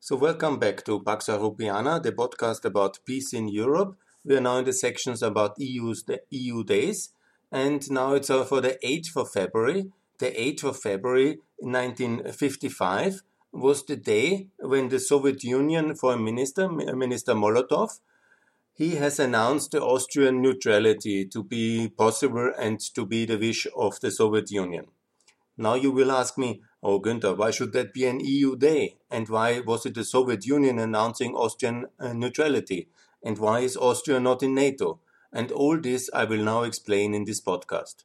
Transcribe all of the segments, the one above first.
So, welcome back to Pax Europiana, the podcast about peace in Europe. We are now in the sections about EU's the EU days, and now it's for the 8th of February. The 8th of February 1955 was the day when the Soviet Union Foreign Minister, Minister Molotov, he has announced the Austrian neutrality to be possible and to be the wish of the Soviet Union. Now you will ask me, oh Günther, why should that be an EU day? And why was it the Soviet Union announcing Austrian uh, neutrality? And why is Austria not in NATO? And all this I will now explain in this podcast.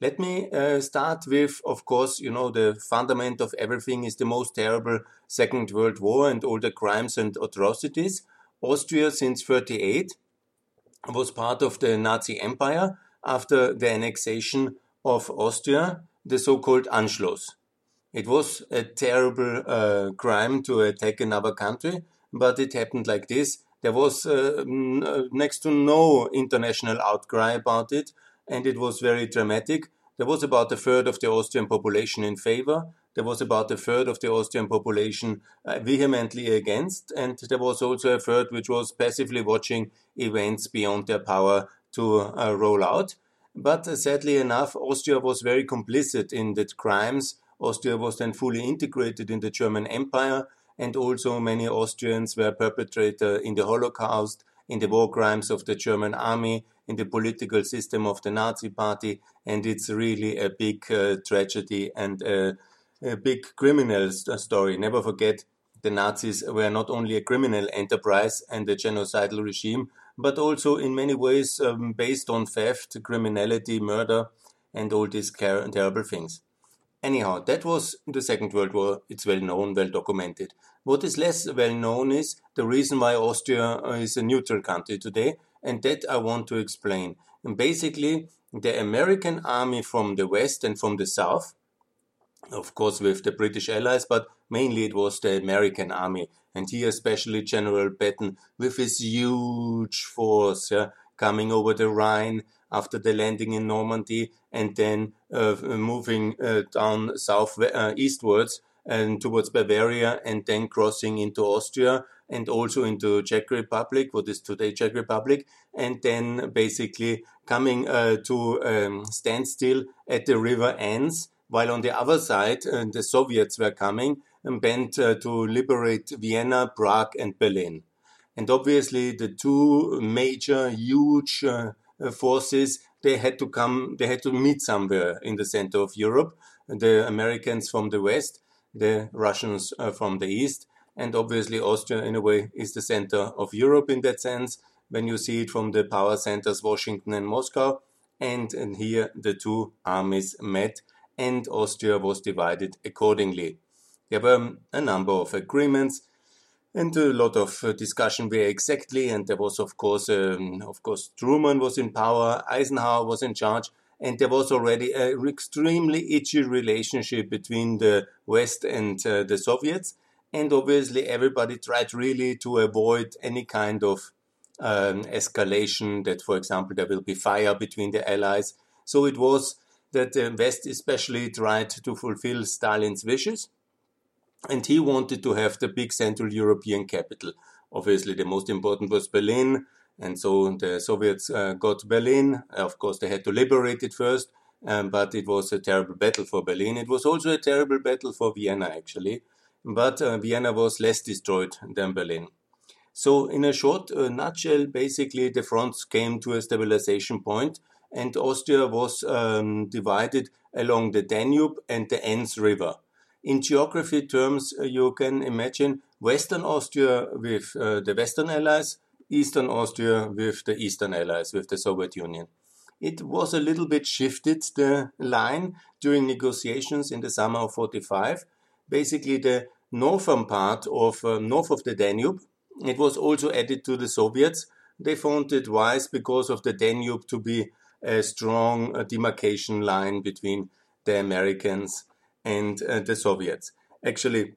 Let me uh, start with, of course, you know, the fundament of everything is the most terrible Second World War and all the crimes and atrocities. Austria, since 38, was part of the Nazi Empire after the annexation of Austria the so-called Anschluss. It was a terrible uh, crime to attack another country, but it happened like this. There was uh, uh, next to no international outcry about it, and it was very dramatic. There was about a third of the Austrian population in favor. There was about a third of the Austrian population uh, vehemently against, and there was also a third which was passively watching events beyond their power to uh, roll out. But uh, sadly enough, Austria was very complicit in the crimes. Austria was then fully integrated in the German Empire, and also many Austrians were perpetrator in the Holocaust, in the war crimes of the German army, in the political system of the Nazi party, and it's really a big uh, tragedy and a, a big criminal story. Never forget, the Nazis were not only a criminal enterprise and a genocidal regime, but also in many ways um, based on theft, criminality, murder, and all these terrible things. Anyhow, that was the Second World War. It's well known, well documented. What is less well known is the reason why Austria uh, is a neutral country today, and that I want to explain. And basically, the American army from the west and from the south, of course, with the British allies, but mainly it was the American army and here especially General Patton with his huge force yeah, coming over the Rhine after the landing in Normandy and then uh, moving uh, down south uh, eastwards and towards Bavaria and then crossing into Austria and also into Czech Republic, what is today Czech Republic, and then basically coming uh, to um, standstill at the river Enns, while on the other side uh, the Soviets were coming bent uh, to liberate Vienna, Prague, and Berlin. And obviously, the two major, huge uh, forces they had to come, they had to meet somewhere in the center of Europe. The Americans from the west, the Russians uh, from the east, and obviously Austria, in a way, is the center of Europe in that sense. When you see it from the power centers, Washington and Moscow, and, and here the two armies met, and Austria was divided accordingly. There were a number of agreements and a lot of uh, discussion where exactly. And there was, of course, um, of course, Truman was in power, Eisenhower was in charge, and there was already an extremely itchy relationship between the West and uh, the Soviets. And obviously, everybody tried really to avoid any kind of um, escalation. That, for example, there will be fire between the Allies. So it was that the West especially tried to fulfill Stalin's wishes and he wanted to have the big Central European capital. Obviously, the most important was Berlin, and so the Soviets uh, got Berlin. Of course, they had to liberate it first, um, but it was a terrible battle for Berlin. It was also a terrible battle for Vienna, actually, but uh, Vienna was less destroyed than Berlin. So, in a short uh, nutshell, basically, the fronts came to a stabilization point, and Austria was um, divided along the Danube and the Enns River in geography terms, uh, you can imagine Western Austria with uh, the Western Allies, Eastern Austria with the Eastern Allies, with the Soviet Union. It was a little bit shifted, the line, during negotiations in the summer of 45. Basically, the northern part of uh, north of the Danube, it was also added to the Soviets. They found it wise because of the Danube to be a strong uh, demarcation line between the Americans and uh, the Soviets. Actually,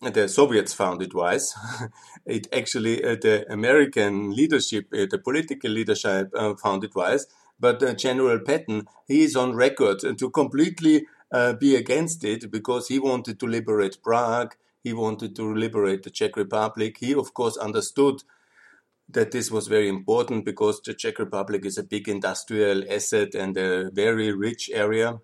the Soviets found it wise. it actually, uh, the American leadership, uh, the political leadership uh, found it wise. But uh, General Patton, he is on record to completely uh, be against it because he wanted to liberate Prague. He wanted to liberate the Czech Republic. He, of course, understood that this was very important because the Czech Republic is a big industrial asset and a very rich area.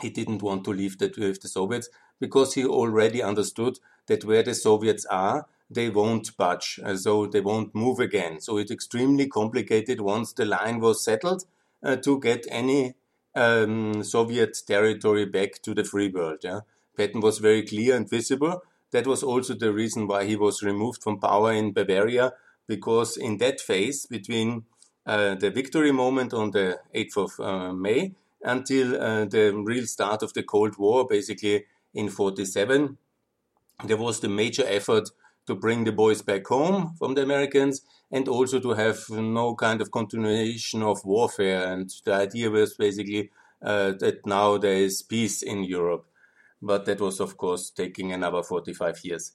He didn't want to leave that with the Soviets because he already understood that where the Soviets are, they won't budge, uh, so they won't move again. So it's extremely complicated once the line was settled uh, to get any um, Soviet territory back to the free world. Yeah? Patton was very clear and visible. That was also the reason why he was removed from power in Bavaria, because in that phase between uh, the victory moment on the 8th of uh, May until uh, the real start of the Cold War, basically in 47, there was the major effort to bring the boys back home from the Americans and also to have no kind of continuation of warfare. And the idea was basically uh, that now there is peace in Europe. But that was, of course, taking another 45 years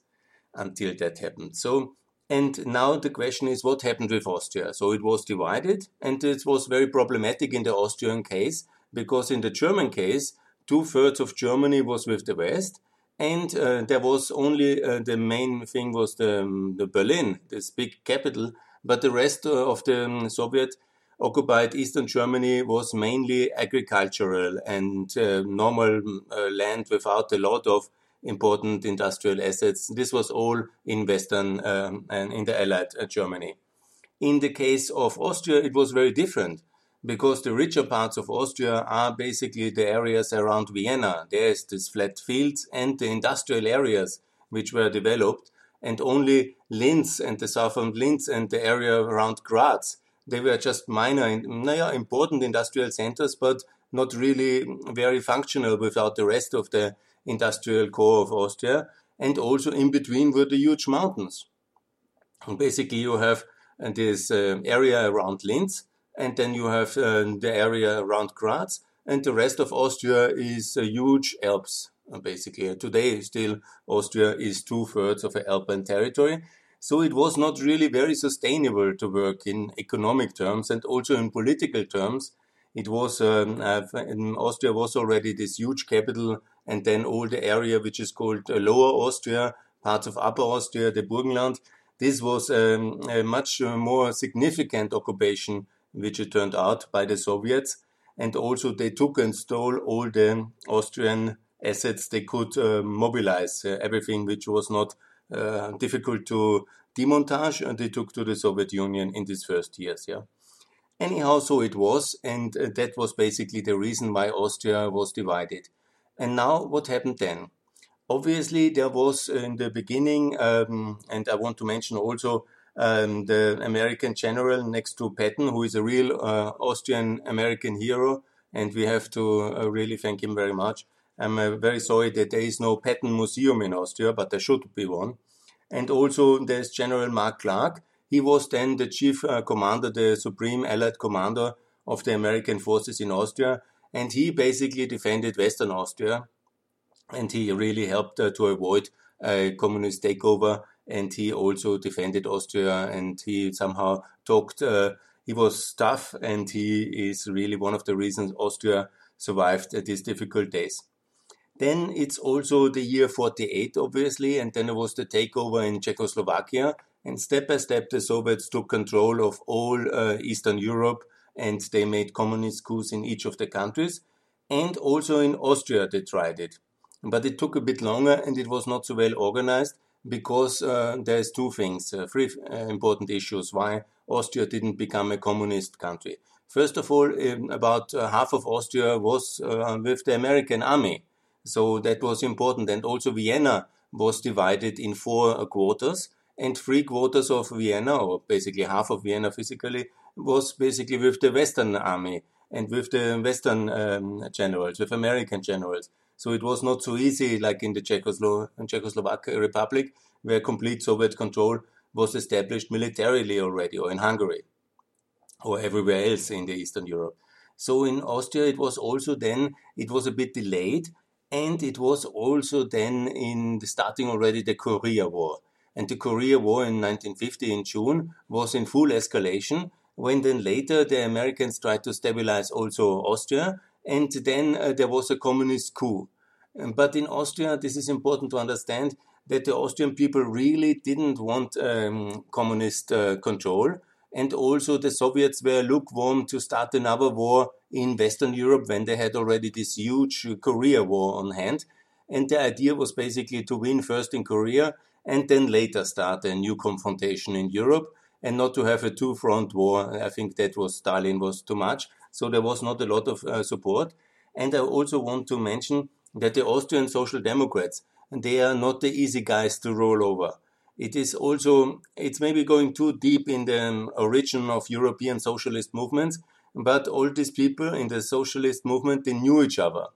until that happened. So, and now the question is what happened with Austria? So it was divided, and it was very problematic in the Austrian case because in the German case, two thirds of Germany was with the West, and uh, there was only uh, the main thing was the, um, the Berlin, this big capital, but the rest uh, of the um, Soviet occupied Eastern Germany was mainly agricultural and uh, normal uh, land without a lot of important industrial assets. This was all in Western um, and in the Allied uh, Germany. In the case of Austria, it was very different because the richer parts of Austria are basically the areas around Vienna. There's these flat fields and the industrial areas which were developed, and only Linz and the southern Linz and the area around Graz. They were just minor, and important industrial centers, but not really very functional without the rest of the industrial core of Austria. And also in between were the huge mountains. And basically, you have uh, this uh, area around Linz, and then you have uh, the area around Graz, and the rest of Austria is uh, huge Alps, uh, basically. Today, still, Austria is two thirds of an Alpine territory. So it was not really very sustainable to work in economic terms and also in political terms. It was, um, Austria was already this huge capital, and then all the area which is called Lower Austria, parts of Upper Austria, the Burgenland. This was um, a much more significant occupation which it turned out by the Soviets. And also they took and stole all the Austrian assets they could uh, mobilize, uh, everything which was not uh, difficult to demontage, and they took to the Soviet Union in these first years. Yeah. Anyhow, so it was, and uh, that was basically the reason why Austria was divided. And now, what happened then? Obviously, there was in the beginning, um, and I want to mention also um, the American general next to Patton, who is a real uh, Austrian American hero, and we have to uh, really thank him very much. I'm uh, very sorry that there is no Patton Museum in Austria, but there should be one. And also, there's General Mark Clark. He was then the chief commander, the supreme Allied commander of the American forces in Austria, and he basically defended Western Austria, and he really helped uh, to avoid a communist takeover and he also defended Austria and he somehow talked. Uh, he was tough, and he is really one of the reasons Austria survived these difficult days. Then it's also the year 48, obviously, and then there was the takeover in Czechoslovakia. And step by step, the Soviets took control of all uh, Eastern Europe and they made communist coups in each of the countries. And also in Austria, they tried it. But it took a bit longer and it was not so well organized because uh, there's two things, uh, three uh, important issues why Austria didn't become a communist country. First of all, about uh, half of Austria was uh, with the American army, so that was important. And also Vienna was divided in four quarters, and three quarters of Vienna, or basically half of Vienna physically, was basically with the Western army and with the Western um, generals, with American generals. So it was not so easy like in the Czechoslo- Czechoslovak Republic, where complete Soviet control was established militarily already, or in Hungary, or everywhere else in the Eastern Europe. So in Austria, it was also then, it was a bit delayed, and it was also then in the starting already the Korea War. And the Korea War in 1950 in June was in full escalation, when then later the Americans tried to stabilize also Austria, and then uh, there was a communist coup. Um, but in Austria, this is important to understand, that the Austrian people really didn't want um, communist uh, control. And also the Soviets were lukewarm to start another war in Western Europe when they had already this huge Korea war on hand. And the idea was basically to win first in Korea and then later start a new confrontation in Europe and not to have a two front war. I think that was Stalin was too much. So there was not a lot of uh, support. And I also want to mention that the Austrian Social Democrats, and they are not the easy guys to roll over. It is also, it's maybe going too deep in the origin of European socialist movements, but all these people in the socialist movement, they knew each other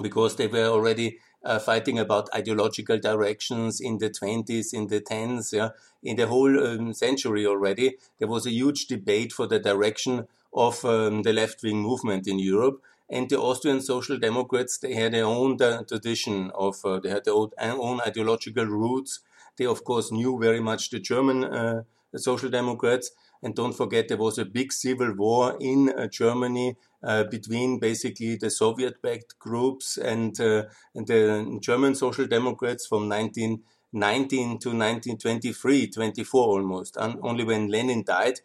because they were already uh, fighting about ideological directions in the 20s, in the 10s, yeah, in the whole um, century already. There was a huge debate for the direction of um, the left wing movement in Europe. And the Austrian Social Democrats, they had their own uh, tradition of, uh, they had their own, own, ideological roots. They, of course, knew very much the German uh, Social Democrats. And don't forget, there was a big civil war in uh, Germany uh, between basically the Soviet-backed groups and, uh, and, the German Social Democrats from 1919 to 1923, 24 almost. And only when Lenin died,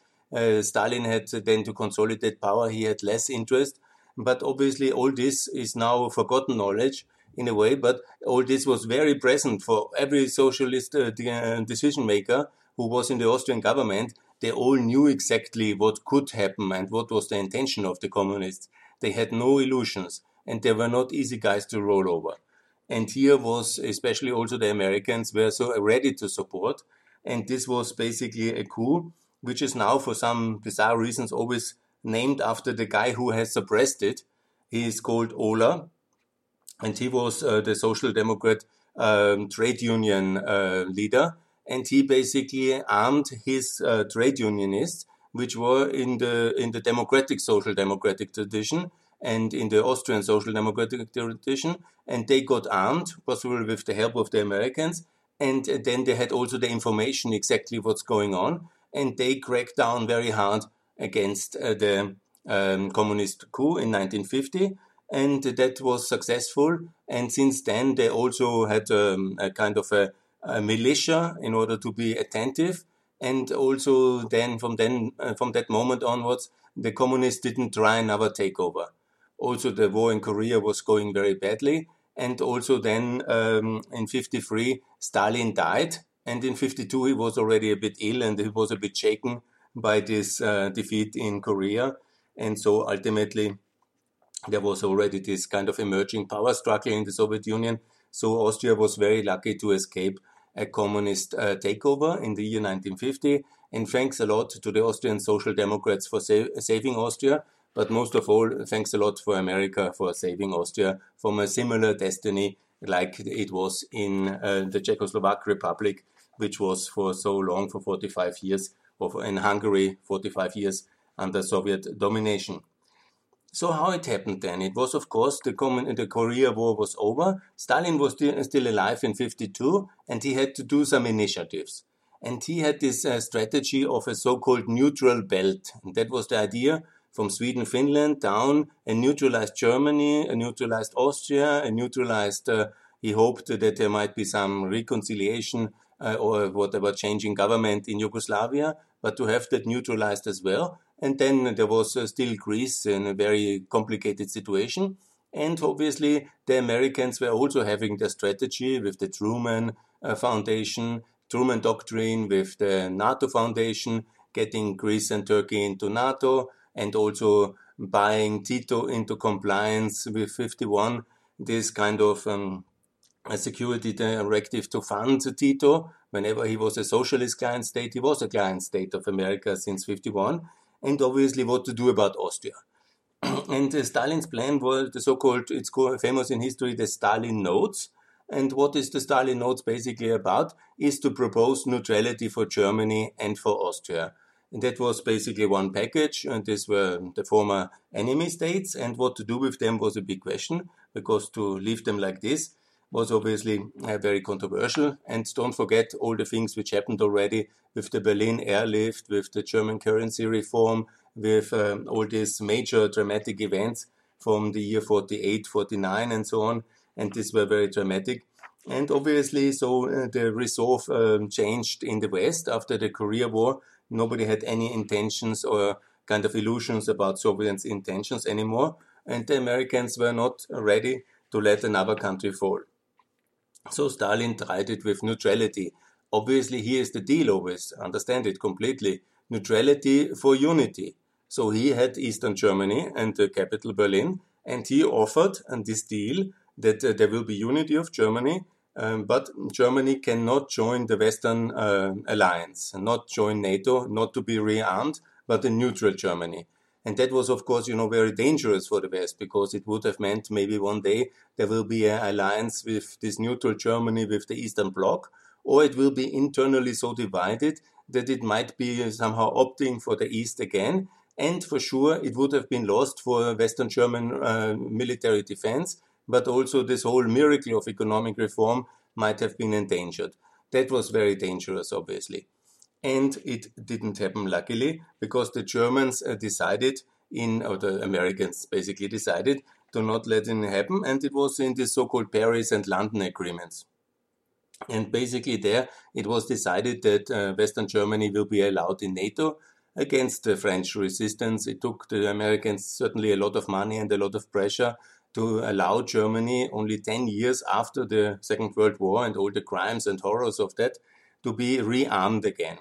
Stalin had then to consolidate power. He had less interest. But obviously, all this is now forgotten knowledge in a way. But all this was very present for every socialist uh, uh, decision maker who was in the Austrian government they all knew exactly what could happen and what was the intention of the communists. They had no illusions and they were not easy guys to roll over. And here was especially also the Americans were so ready to support. And this was basically a coup, which is now for some bizarre reasons always named after the guy who has suppressed it. He is called Olah, and he was uh, the Social Democrat um, trade union uh, leader. And he basically armed his uh, trade unionists, which were in the in the democratic social democratic tradition and in the Austrian social democratic tradition, and they got armed, possibly with the help of the Americans, and then they had also the information exactly what's going on, and they cracked down very hard against uh, the um, communist coup in 1950 and that was successful. And since then, they also had um, a kind of a a militia in order to be attentive. And also then from then uh, from that moment onwards, the communists didn't try another takeover. Also, the war in Korea was going very badly. And also then um, in 53, Stalin died. And in 52, he was already a bit ill and he was a bit shaken by this uh, defeat in Korea. And so ultimately, there was already this kind of emerging power struggle in the Soviet Union. So Austria was very lucky to escape a communist uh, takeover in the year 1950. And thanks a lot to the Austrian Social Democrats for sa saving Austria. But most of all, thanks a lot for America for saving Austria from a similar destiny like it was in uh, the Czechoslovak Republic, which was for so long, for 45 years, in Hungary, 45 years under Soviet domination. So how it happened then? It was, of course, the, common, the Korea War was over. Stalin was still, alive in 52, and he had to do some initiatives. And he had this uh, strategy of a so-called neutral belt. And that was the idea from Sweden, Finland down, and neutralized Germany, a neutralized Austria, a neutralized, uh, he hoped that there might be some reconciliation uh, or whatever changing government in Yugoslavia, but to have that neutralized as well. And then there was uh, still Greece in a very complicated situation. And obviously, the Americans were also having their strategy with the Truman uh, Foundation, Truman Doctrine, with the NATO Foundation, getting Greece and Turkey into NATO, and also buying Tito into compliance with 51, this kind of um, a security directive to fund Tito. Whenever he was a socialist client state, he was a client state of America since 51 and obviously what to do about Austria. and uh, Stalin's plan was the so-called, it's famous in history, the Stalin Notes. And what is the Stalin Notes basically about? Is to propose neutrality for Germany and for Austria. And that was basically one package, and these were the former enemy states, and what to do with them was a big question, because to leave them like this was obviously uh, very controversial. And don't forget all the things which happened already with the Berlin airlift, with the German currency reform, with um, all these major dramatic events from the year 48, 49, and so on. And these were very dramatic. And obviously, so uh, the resolve um, changed in the West after the Korea War. Nobody had any intentions or kind of illusions about Soviets' intentions anymore. And the Americans were not ready to let another country fall. So Stalin tried it with neutrality. Obviously, here is the deal always, understand it completely. Neutrality for unity. So he had Eastern Germany and the capital Berlin, and he offered and this deal that uh, there will be unity of Germany, um, but Germany cannot join the Western uh, alliance, not join NATO, not to be rearmed, but a neutral Germany. And that was, of course, you know, very dangerous for the West because it would have meant maybe one day there will be an alliance with this neutral Germany with the Eastern Bloc, or it will be internally so divided that it might be somehow opting for the East again. And for sure, it would have been lost for Western German uh, military defense, but also this whole miracle of economic reform might have been endangered. That was very dangerous, obviously. And it didn't happen, luckily, because the Germans uh, decided in, or the Americans basically decided to not let it happen, and it was in the so-called Paris and London agreements. And basically, there it was decided that uh, Western Germany will be allowed in NATO against the French resistance. It took the Americans certainly a lot of money and a lot of pressure to allow Germany, only 10 years after the Second World War and all the crimes and horrors of that, to be rearmed again.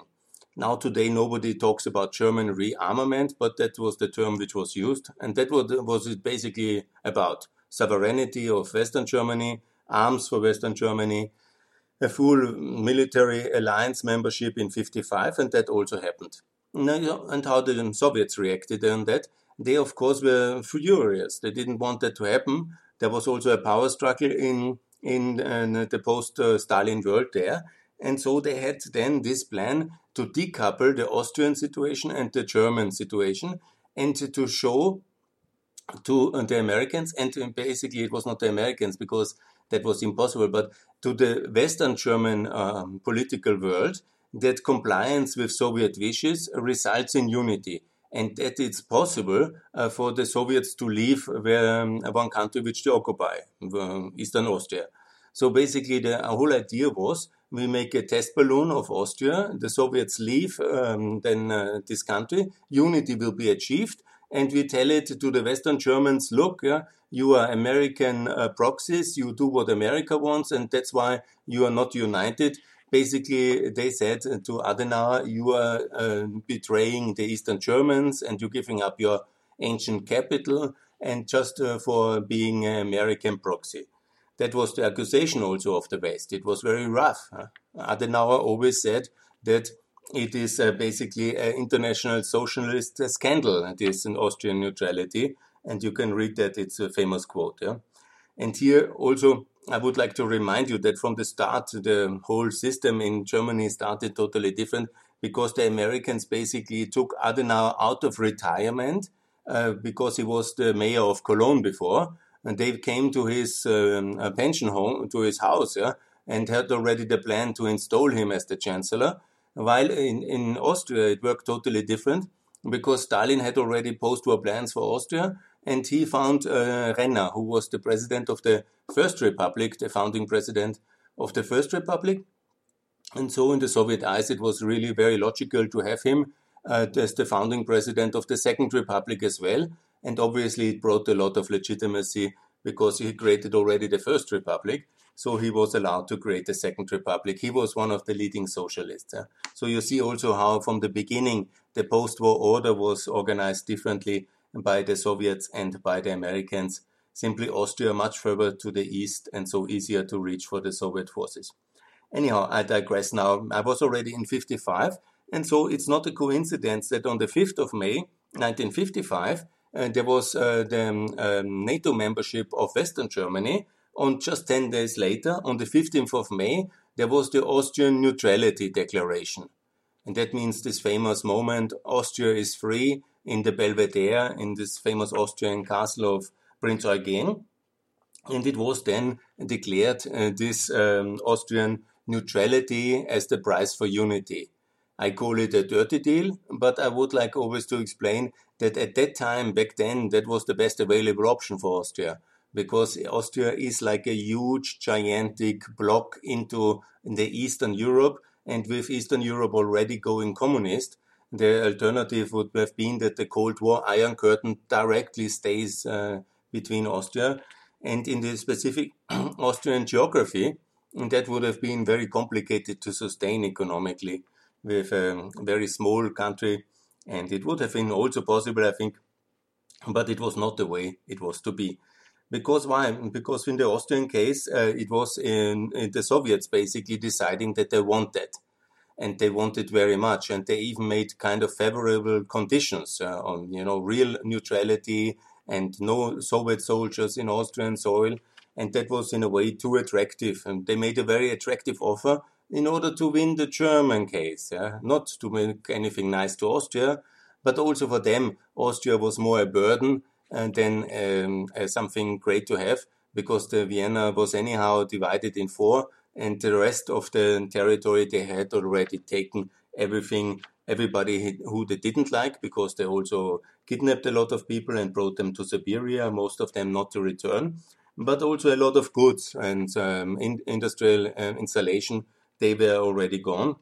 Now today nobody talks about German rearmament, but that was the term which was used, and that was, was it basically about sovereignty of Western Germany, arms for Western Germany, a full military alliance membership in 55, and that also happened. And how the Soviets reacted on that? They, of course, were furious. They didn't want that to happen. There was also a power struggle in in uh, the post-Stalin world there, and so they had then this plan to decouple the Austrian situation and the German situation and to show to the Americans and basically it was not the Americans because that was impossible, but to the Western German um, political world that compliance with Soviet wishes results in unity and that it's possible uh, for the Soviets to leave where, um, one country which they occupy, uh, Eastern Austria. So basically, the whole idea was we make a test balloon of Austria, the Soviets leave um, then uh, this country, unity will be achieved, and we tell it to the Western Germans, look, yeah, you are American uh, proxies, you do what America wants, and that's why you are not united. Basically, they said to Adenauer, you are uh, betraying the Eastern Germans and you're giving up your ancient capital and just uh, for being an American proxy. That was the accusation also of the West. It was very rough. Adenauer always said that it is uh, basically an international socialist scandal, this in Austrian neutrality. And you can read that, it's a famous quote. Yeah? And here also, I would like to remind you that from the start, the whole system in Germany started totally different because the Americans basically took Adenauer out of retirement uh, because he was the mayor of Cologne before and they came to his um, pension home, to his house, yeah, and had already the plan to install him as the chancellor. While in, in Austria, it worked totally different because Stalin had already post-war plans for Austria, and he found uh, Renner, who was the president of the First Republic, the founding president of the First Republic. And so, in the Soviet eyes, it was really very logical to have him uh, as the founding president of the Second Republic as well. And obviously, it brought a lot of legitimacy because he created already the First Republic. So he was allowed to create the Second Republic. He was one of the leading socialists. So you see also how, from the beginning, the post war order was organized differently by the Soviets and by the Americans. Simply Austria much further to the east and so easier to reach for the Soviet forces. Anyhow, I digress now. I was already in 55, and so it's not a coincidence that on the 5th of May 1955, uh, there was uh, the um, NATO membership of Western Germany. And just 10 days later, on the 15th of May, there was the Austrian Neutrality Declaration. And that means this famous moment Austria is free in the Belvedere, in this famous Austrian castle of Prince Eugen. And it was then declared uh, this um, Austrian neutrality as the price for unity. I call it a dirty deal, but I would like always to explain that at that time, back then, that was the best available option for Austria. because Austria is like a huge, gigantic block into the Eastern Europe, and with Eastern Europe already going communist, the alternative would have been that the Cold War Iron Curtain directly stays uh, between Austria. And in the specific Austrian geography, that would have been very complicated to sustain economically with a very small country. And it would have been also possible, I think, but it was not the way it was to be. Because why? Because in the Austrian case, uh, it was in, in, the Soviets basically deciding that they want that. And they wanted very much. And they even made kind of favorable conditions uh, on, you know, real neutrality and no Soviet soldiers in Austrian soil. And that was in a way too attractive. And they made a very attractive offer in order to win the German case. Yeah? Not to make anything nice to Austria, but also for them, Austria was more a burden than um, uh, something great to have because the Vienna was anyhow divided in four and the rest of the territory they had already taken everything everybody who they didn't like because they also kidnapped a lot of people and brought them to Siberia, most of them not to return, but also a lot of goods and um, in, industrial uh, installation, they were already gone.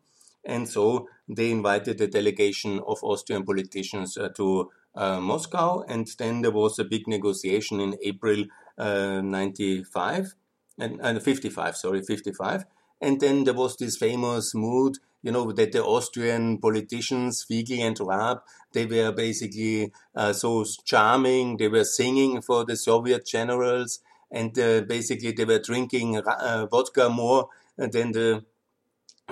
And so they invited a delegation of Austrian politicians uh, to uh, Moscow, and then there was a big negotiation in April uh, 95 and, and 55, sorry, 55. And then there was this famous mood, you know, that the Austrian politicians, Figl and Raab, they were basically uh, so charming. They were singing for the Soviet generals, and uh, basically they were drinking uh, vodka more than the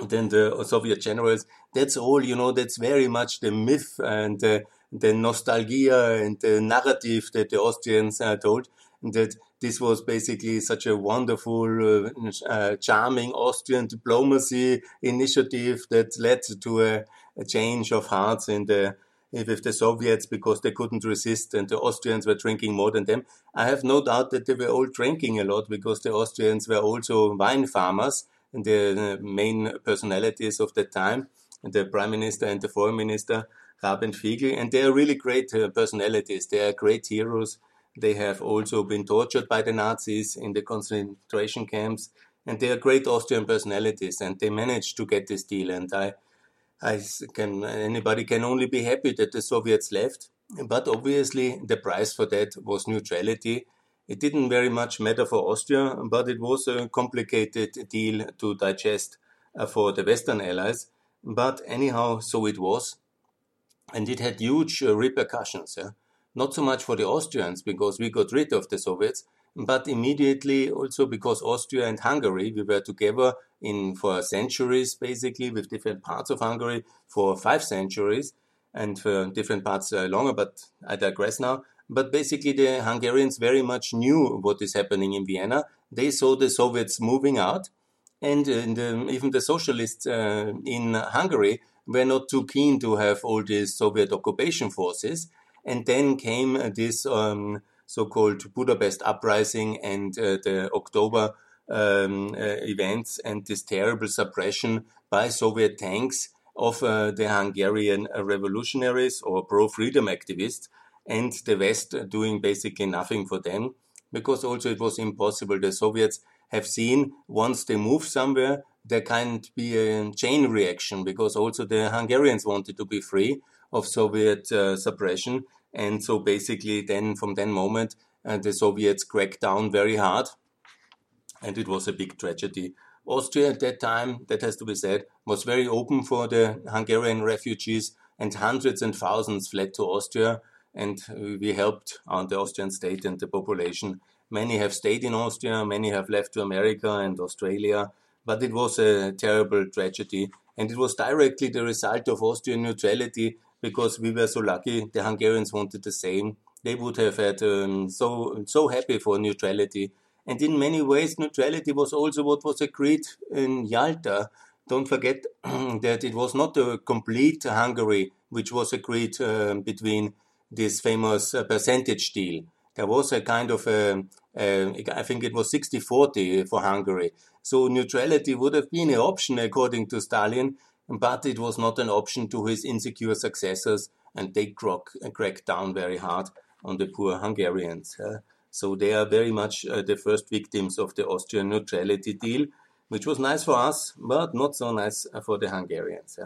than the Soviet generals. That's all, you know, that's very much the myth and the, the nostalgia and the narrative that the Austrians uh, told. That this was basically such a wonderful, uh, uh, charming Austrian diplomacy initiative that led to a, a change of hearts in the with the Soviets because they couldn't resist and the Austrians were drinking more than them. I have no doubt that they were all drinking a lot because the Austrians were also wine farmers the main personalities of the time, the prime minister and the foreign minister, Raab and Figl, and they are really great uh, personalities. They are great heroes. They have also been tortured by the Nazis in the concentration camps, and they are great Austrian personalities. And they managed to get this deal. And I, I can anybody can only be happy that the Soviets left. But obviously, the price for that was neutrality, it didn't very much matter for Austria, but it was a complicated deal to digest uh, for the Western allies. But anyhow, so it was. And it had huge uh, repercussions. Yeah? Not so much for the Austrians, because we got rid of the Soviets, but immediately also because Austria and Hungary, we were together in for centuries, basically, with different parts of Hungary for five centuries, and for different parts uh, longer, but I digress now. But basically, the Hungarians very much knew what is happening in Vienna. They saw the Soviets moving out, and the, even the socialists uh, in Hungary were not too keen to have all these Soviet occupation forces. And then came this um, so-called Budapest uprising and uh, the October um, uh, events and this terrible suppression by Soviet tanks of uh, the Hungarian revolutionaries or pro-freedom activists and the West doing basically nothing for them because also it was impossible. The Soviets have seen once they move somewhere, there can't be a chain reaction because also the Hungarians wanted to be free of Soviet uh, suppression. And so basically then from that moment, uh, the Soviets cracked down very hard and it was a big tragedy. Austria at that time, that has to be said, was very open for the Hungarian refugees and hundreds and thousands fled to Austria and we helped the Austrian state and the population. Many have stayed in Austria, many have left to America and Australia, but it was a terrible tragedy. And it was directly the result of Austrian neutrality because we were so lucky. The Hungarians wanted the same. They would have had um, so so happy for neutrality. And in many ways, neutrality was also what was agreed in Yalta. Don't forget that it was not a complete Hungary which was agreed uh, between this famous uh, percentage deal. There was a kind of a, a I think it was 60-40 for Hungary. So neutrality would have been an option according to Stalin, but it was not an option to his insecure successors, and they crack, cracked down very hard on the poor Hungarians. Uh, So they are very much uh, the first victims of the Austrian neutrality deal, which was nice for us, but not so nice for the Hungarians.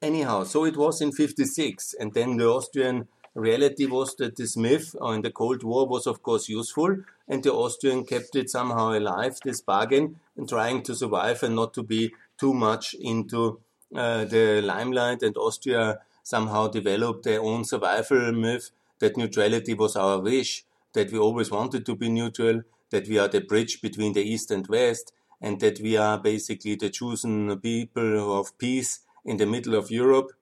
Anyhow, so it was in 56, and then the Austrian reality was that this myth in the Cold War was, of course, useful, and the Austrian kept it somehow alive, this bargain, and trying to survive and not to be too much into uh, the limelight. And Austria somehow developed their own survival myth that neutrality was our wish, that we always wanted to be neutral, that we are the bridge between the East and West, and that we are basically the chosen people of peace in the middle of Europe.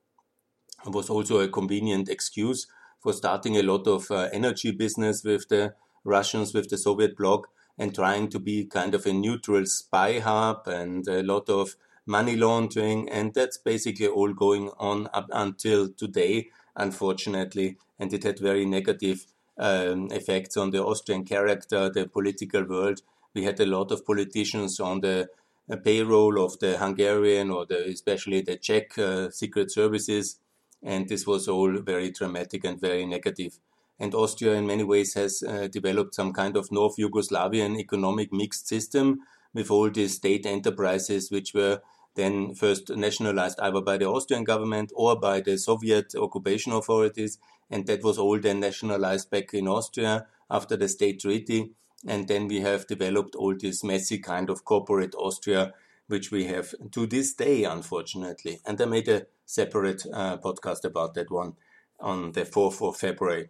Was also a convenient excuse for starting a lot of uh, energy business with the Russians, with the Soviet bloc, and trying to be kind of a neutral spy hub and a lot of money laundering. And that's basically all going on up until today, unfortunately. And it had very negative um, effects on the Austrian character, the political world. We had a lot of politicians on the uh, payroll of the Hungarian or the, especially the Czech uh, secret services and this was all very dramatic and very negative. And Austria, in many ways, has uh, developed some kind of North Yugoslavian economic mixed system with all these state enterprises, which were then first nationalized either by the Austrian government or by the Soviet occupation authorities. And that was all then nationalized back in Austria after the state treaty. And then we have developed all this messy kind of corporate Austria, which we have to this day, unfortunately. And I made a separate uh, podcast about that one on the 4th of February.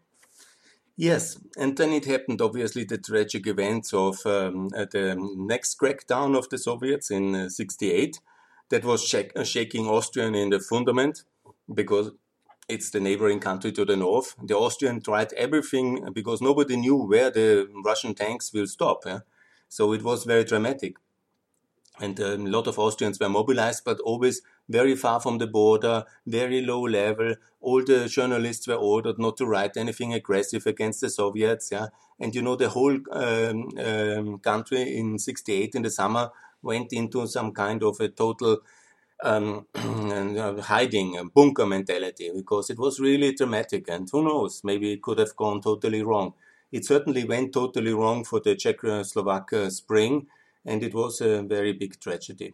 Yes, and then it happened, obviously, the tragic events of um, uh, the next crackdown of the Soviets in uh, 68 that was uh, shaking Austria in the fundament because it's the neighboring country to the north. The Austrian tried everything because nobody knew where the Russian tanks will stop. Yeah? So it was very dramatic. And um, a lot of Austrians were mobilized, but always very far from the border, very low level. All the journalists were ordered not to write anything aggressive against the Soviets. Yeah, and you know the whole um, um, country in '68 in the summer went into some kind of a total um, hiding, bunker mentality, because it was really dramatic. And who knows, maybe it could have gone totally wrong. It certainly went totally wrong for the Czech-Slovak uh, Spring, and it was a very big tragedy.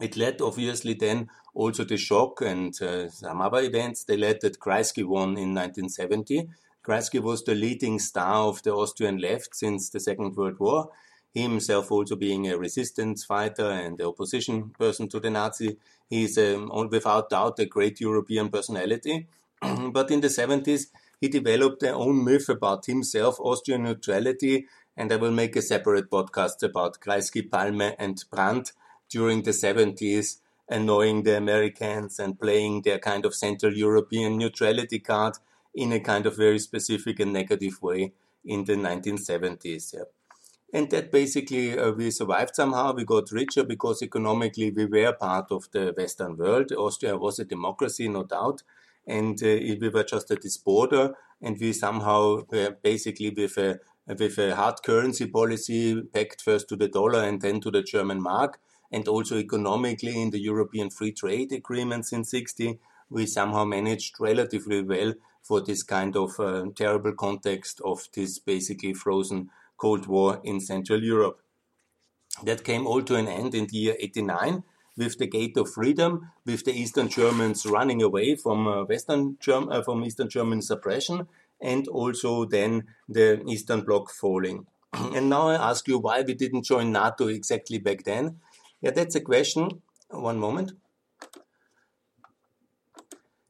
It led obviously then also the shock and uh, some other events. They led that Kreisky won in 1970. Kreisky was the leading star of the Austrian left since the Second World War. He himself also being a resistance fighter and the opposition person to the Nazi. He's um, without doubt a great European personality. but in the 70s, he developed their own myth about himself, Austrian neutrality, and I will make a separate podcast about Kreisky, Palme, and Brandt during the 70s, annoying the Americans and playing their kind of Central European neutrality card in a kind of very specific and negative way in the 1970s. Yeah. And that basically uh, we survived somehow. We got richer because economically we were part of the Western world. Austria was a democracy, no doubt. And uh, we were just at this border, and we somehow were basically with a with a hard currency policy pegged first to the dollar and then to the German mark, and also economically in the European Free Trade Agreements in 60, we somehow managed relatively well for this kind of uh, terrible context of this basically frozen Cold War in Central Europe. That came all to an end in the year 89 with the Gate of Freedom, with the Eastern Germans running away from uh, Western Germ- uh, from Eastern German suppression, and also then the Eastern Bloc falling. and now I ask you why we didn't join NATO exactly back then. Yeah, that's a question. One moment.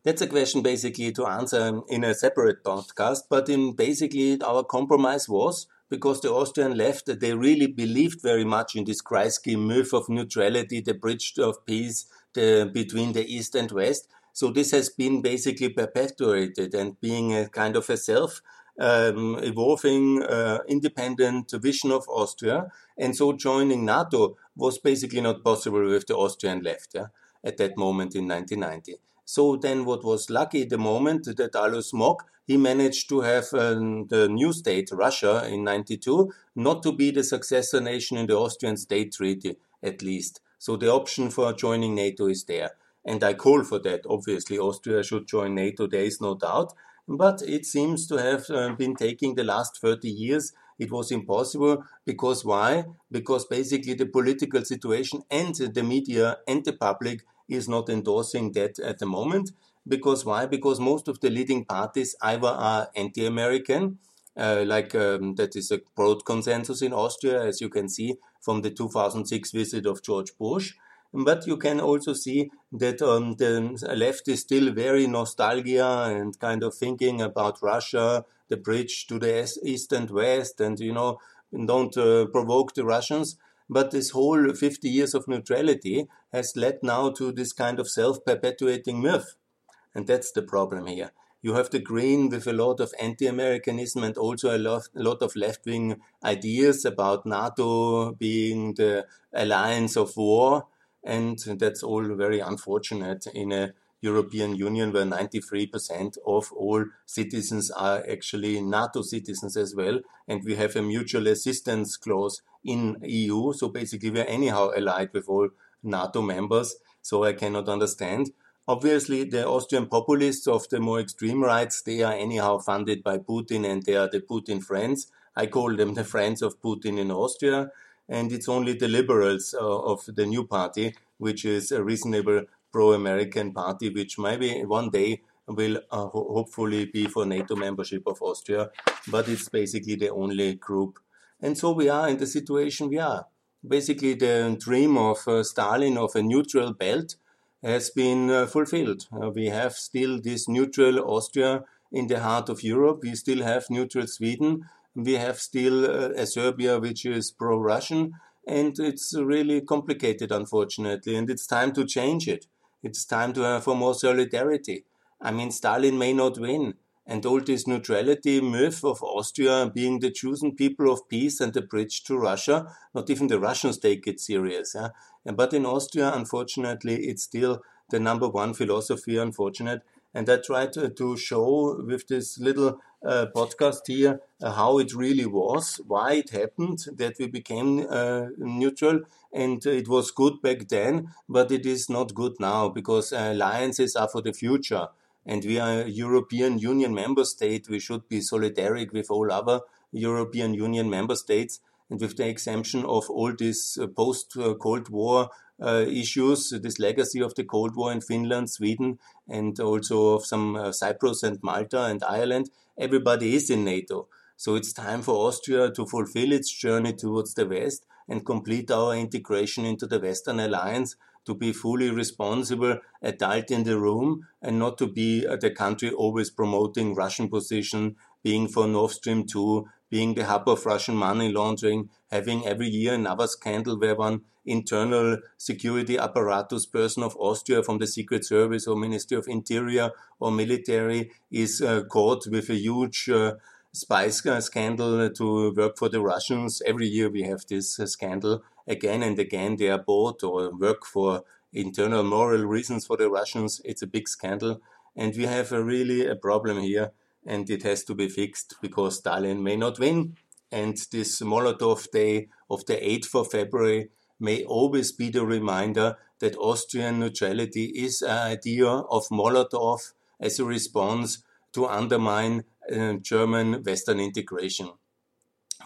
That's a question basically to answer in a separate podcast, but in basically our compromise was because the Austrian left, they really believed very much in this Kreisky myth of neutrality, the bridge of peace the, between the East and West. So this has been basically perpetuated and being a kind of a self um, evolving uh, independent vision of Austria. And so joining NATO was basically not possible with the Austrian left yeah, at that moment in 1990. So then what was lucky the moment that Alois Mock, he managed to have um, the new state, Russia, in 92, not to be the successor nation in the Austrian state treaty, at least. So the option for joining NATO is there. And I call for that. Obviously, Austria should join NATO, there is no doubt. but it seems to have uh, been taking the last 30 years. It was impossible because why? Because basically the political situation and the media and the public is not endorsing that at the moment. Because why? Because most of the leading parties either are anti-American, uh, like um, that is a broad consensus in Austria, as you can see from the 2006 visit of George Bush. But you can also see that um, the left is still very nostalgia and kind of thinking about Russia, the bridge to the east and west, and you know, don't uh, provoke the Russians. But this whole 50 years of neutrality has led now to this kind of self perpetuating myth. And that's the problem here. You have the Green with a lot of anti Americanism and also a lot, of left wing ideas about NATO being the alliance of war. And that's all very unfortunate in a European Union where 93% of all citizens are actually NATO citizens as well. And we have a mutual assistance clause in EU. So basically we're anyhow allied with all NATO members. So I cannot understand. Obviously, the Austrian populists of the more extreme rights, they are anyhow funded by Putin and they are the Putin friends. I call them the friends of Putin in Austria. And it's only the liberals uh, of the new party, which is a reasonable pro-American party, which maybe one day will uh, ho hopefully be for NATO membership of Austria, but it's basically the only group. And so we are in the situation we are. Basically, the dream of uh, Stalin of a neutral belt has been uh, fulfilled. Uh, we have still this neutral Austria in the heart of Europe. We still have neutral Sweden. We have still uh, a Serbia which is pro-Russian, and it's really complicated, unfortunately. And it's time to change it. It's time to have more solidarity. I mean, Stalin may not win, and all this neutrality myth of Austria being the chosen people of peace and the bridge to Russia, not even the Russians take it serious. Yeah? But in Austria, unfortunately, it's still the number one philosophy, unfortunate. And I tried to, to show with this little uh, podcast here uh, how it really was, why it happened that we became uh, neutral. And it was good back then, but it is not good now because alliances are for the future and we are a European Union member state. We should be solidaric with all other European Union member states. And with the exemption of all these uh, post Cold War uh, issues, this legacy of the Cold War in Finland, Sweden, and also of some uh, Cyprus and Malta and Ireland, everybody is in NATO. So it's time for Austria to fulfill its journey towards the West and complete our integration into the Western Alliance to be fully responsible adult in the room and not to be uh, the country always promoting Russian position, being for Nord Stream 2, being the hub of Russian money laundering, having every year another scandal where one internal security apparatus person of Austria from the Secret Service or Ministry of Interior or military is uh, caught with a huge uh, spy scandal to work for the Russians. Every year we have this uh, scandal again and again they are bought or work for internal moral reasons for the Russians. It's a big scandal. And we have a really a problem here and it has to be fixed because Stalin may not win. And this Molotov Day of the 8th of February may always be the reminder that Austrian neutrality is an idea of Molotov as a response to undermine uh, German Western integration.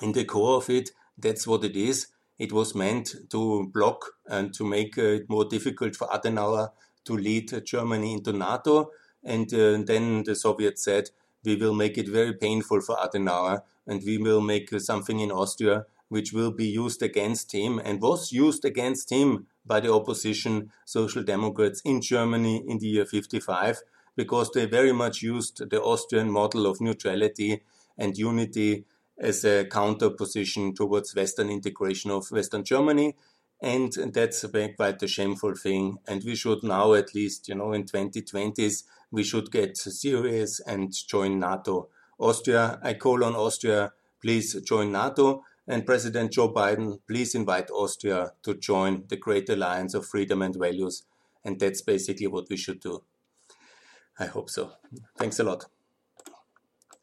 In the core of it, that's what it is. It was meant to block and to make it more difficult for Adenauer to lead Germany into NATO. And uh, then the Soviets said, we will make it very painful for Adenauer and we will make something in Austria which will be used against him and was used against him by the opposition Social Democrats in Germany in the year 55 because they very much used the Austrian model of neutrality and unity as a counter position towards Western integration of Western Germany. And that's quite a shameful thing. And we should now, at least, you know, in 2020s, we should get serious and join NATO. Austria, I call on Austria, please join NATO. And President Joe Biden, please invite Austria to join the great alliance of freedom and values. And that's basically what we should do. I hope so. Thanks a lot.